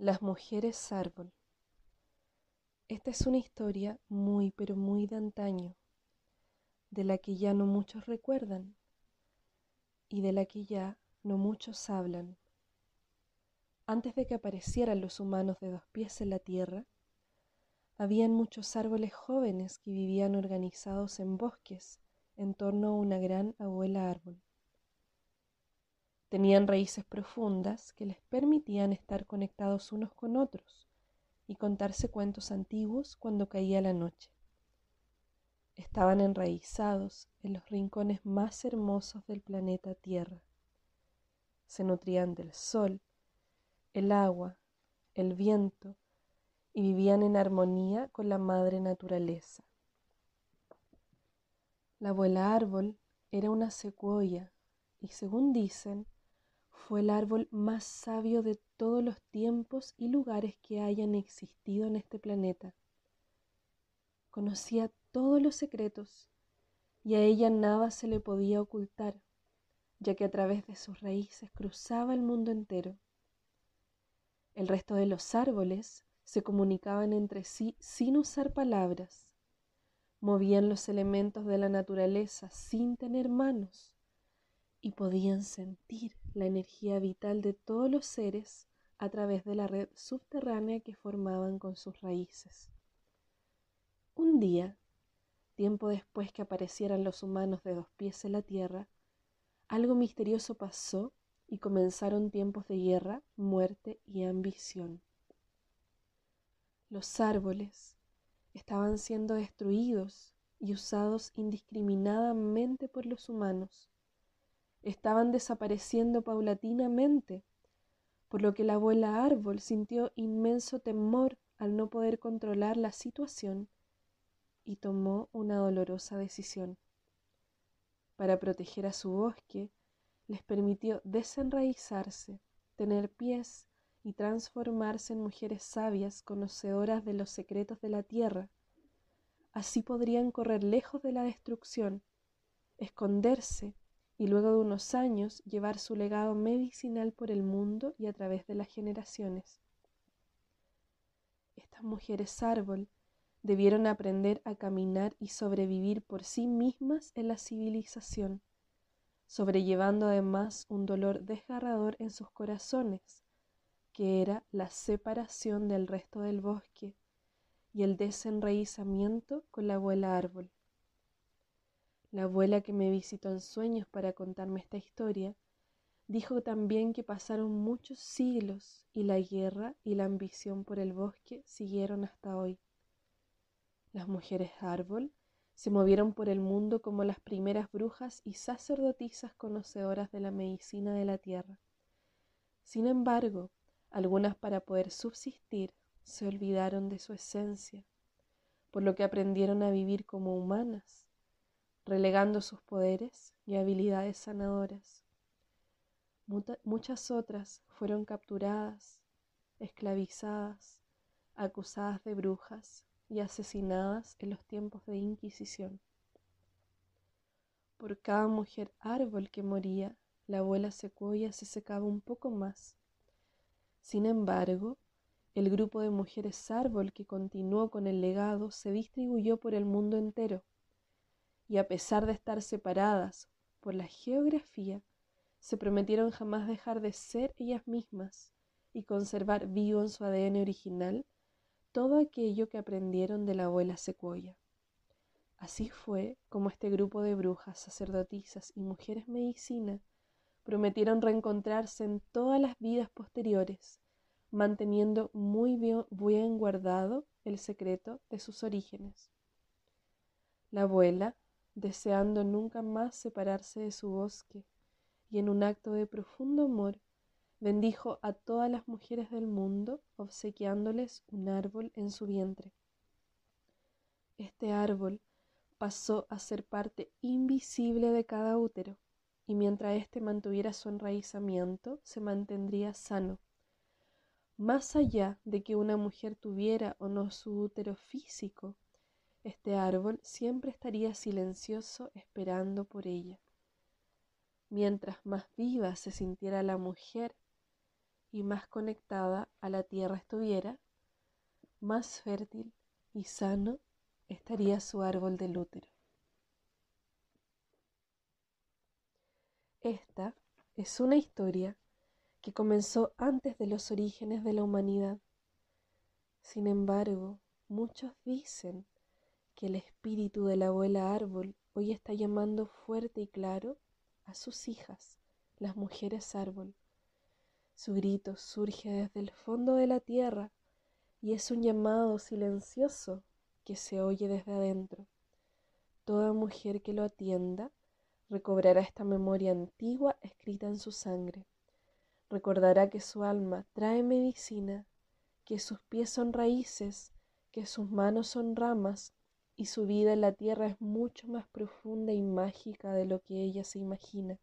Las mujeres árbol. Esta es una historia muy, pero muy de antaño, de la que ya no muchos recuerdan y de la que ya no muchos hablan. Antes de que aparecieran los humanos de dos pies en la tierra, habían muchos árboles jóvenes que vivían organizados en bosques en torno a una gran abuela árbol. Tenían raíces profundas que les permitían estar conectados unos con otros y contarse cuentos antiguos cuando caía la noche. Estaban enraizados en los rincones más hermosos del planeta Tierra. Se nutrían del sol, el agua, el viento y vivían en armonía con la madre naturaleza. La abuela árbol era una secuoya y según dicen, fue el árbol más sabio de todos los tiempos y lugares que hayan existido en este planeta. Conocía todos los secretos y a ella nada se le podía ocultar, ya que a través de sus raíces cruzaba el mundo entero. El resto de los árboles se comunicaban entre sí sin usar palabras, movían los elementos de la naturaleza sin tener manos y podían sentir la energía vital de todos los seres a través de la red subterránea que formaban con sus raíces. Un día, tiempo después que aparecieran los humanos de dos pies en la tierra, algo misterioso pasó y comenzaron tiempos de guerra, muerte y ambición. Los árboles estaban siendo destruidos y usados indiscriminadamente por los humanos estaban desapareciendo paulatinamente, por lo que la abuela árbol sintió inmenso temor al no poder controlar la situación y tomó una dolorosa decisión. Para proteger a su bosque, les permitió desenraizarse, tener pies y transformarse en mujeres sabias conocedoras de los secretos de la tierra. Así podrían correr lejos de la destrucción, esconderse y luego de unos años llevar su legado medicinal por el mundo y a través de las generaciones. Estas mujeres árbol debieron aprender a caminar y sobrevivir por sí mismas en la civilización, sobrellevando además un dolor desgarrador en sus corazones, que era la separación del resto del bosque y el desenraizamiento con la abuela árbol. La abuela que me visitó en sueños para contarme esta historia, dijo también que pasaron muchos siglos y la guerra y la ambición por el bosque siguieron hasta hoy. Las mujeres árbol se movieron por el mundo como las primeras brujas y sacerdotisas conocedoras de la medicina de la tierra. Sin embargo, algunas para poder subsistir se olvidaron de su esencia, por lo que aprendieron a vivir como humanas relegando sus poderes y habilidades sanadoras. Muchas otras fueron capturadas, esclavizadas, acusadas de brujas y asesinadas en los tiempos de Inquisición. Por cada mujer árbol que moría, la abuela secuoya se secaba un poco más. Sin embargo, el grupo de mujeres árbol que continuó con el legado se distribuyó por el mundo entero y a pesar de estar separadas por la geografía, se prometieron jamás dejar de ser ellas mismas y conservar vivo en su ADN original todo aquello que aprendieron de la abuela secuoya. Así fue como este grupo de brujas, sacerdotisas y mujeres medicina prometieron reencontrarse en todas las vidas posteriores, manteniendo muy bien, bien guardado el secreto de sus orígenes. La abuela deseando nunca más separarse de su bosque, y en un acto de profundo amor bendijo a todas las mujeres del mundo, obsequiándoles un árbol en su vientre. Este árbol pasó a ser parte invisible de cada útero, y mientras éste mantuviera su enraizamiento, se mantendría sano. Más allá de que una mujer tuviera o no su útero físico, este árbol siempre estaría silencioso esperando por ella. Mientras más viva se sintiera la mujer y más conectada a la tierra estuviera, más fértil y sano estaría su árbol del útero. Esta es una historia que comenzó antes de los orígenes de la humanidad. Sin embargo, muchos dicen que el espíritu de la abuela árbol hoy está llamando fuerte y claro a sus hijas, las mujeres árbol. Su grito surge desde el fondo de la tierra y es un llamado silencioso que se oye desde adentro. Toda mujer que lo atienda recobrará esta memoria antigua escrita en su sangre. Recordará que su alma trae medicina, que sus pies son raíces, que sus manos son ramas y su vida en la tierra es mucho más profunda y mágica de lo que ella se imagina.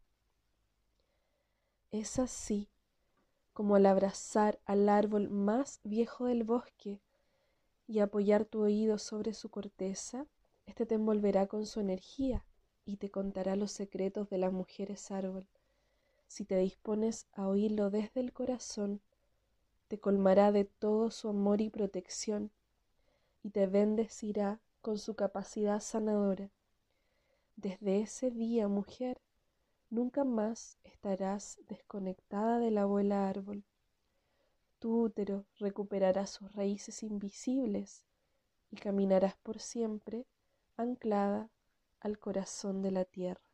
Es así como al abrazar al árbol más viejo del bosque y apoyar tu oído sobre su corteza, éste te envolverá con su energía y te contará los secretos de las mujeres árbol. Si te dispones a oírlo desde el corazón, te colmará de todo su amor y protección y te bendecirá con su capacidad sanadora. Desde ese día, mujer, nunca más estarás desconectada de la abuela árbol. Tu útero recuperará sus raíces invisibles y caminarás por siempre anclada al corazón de la tierra.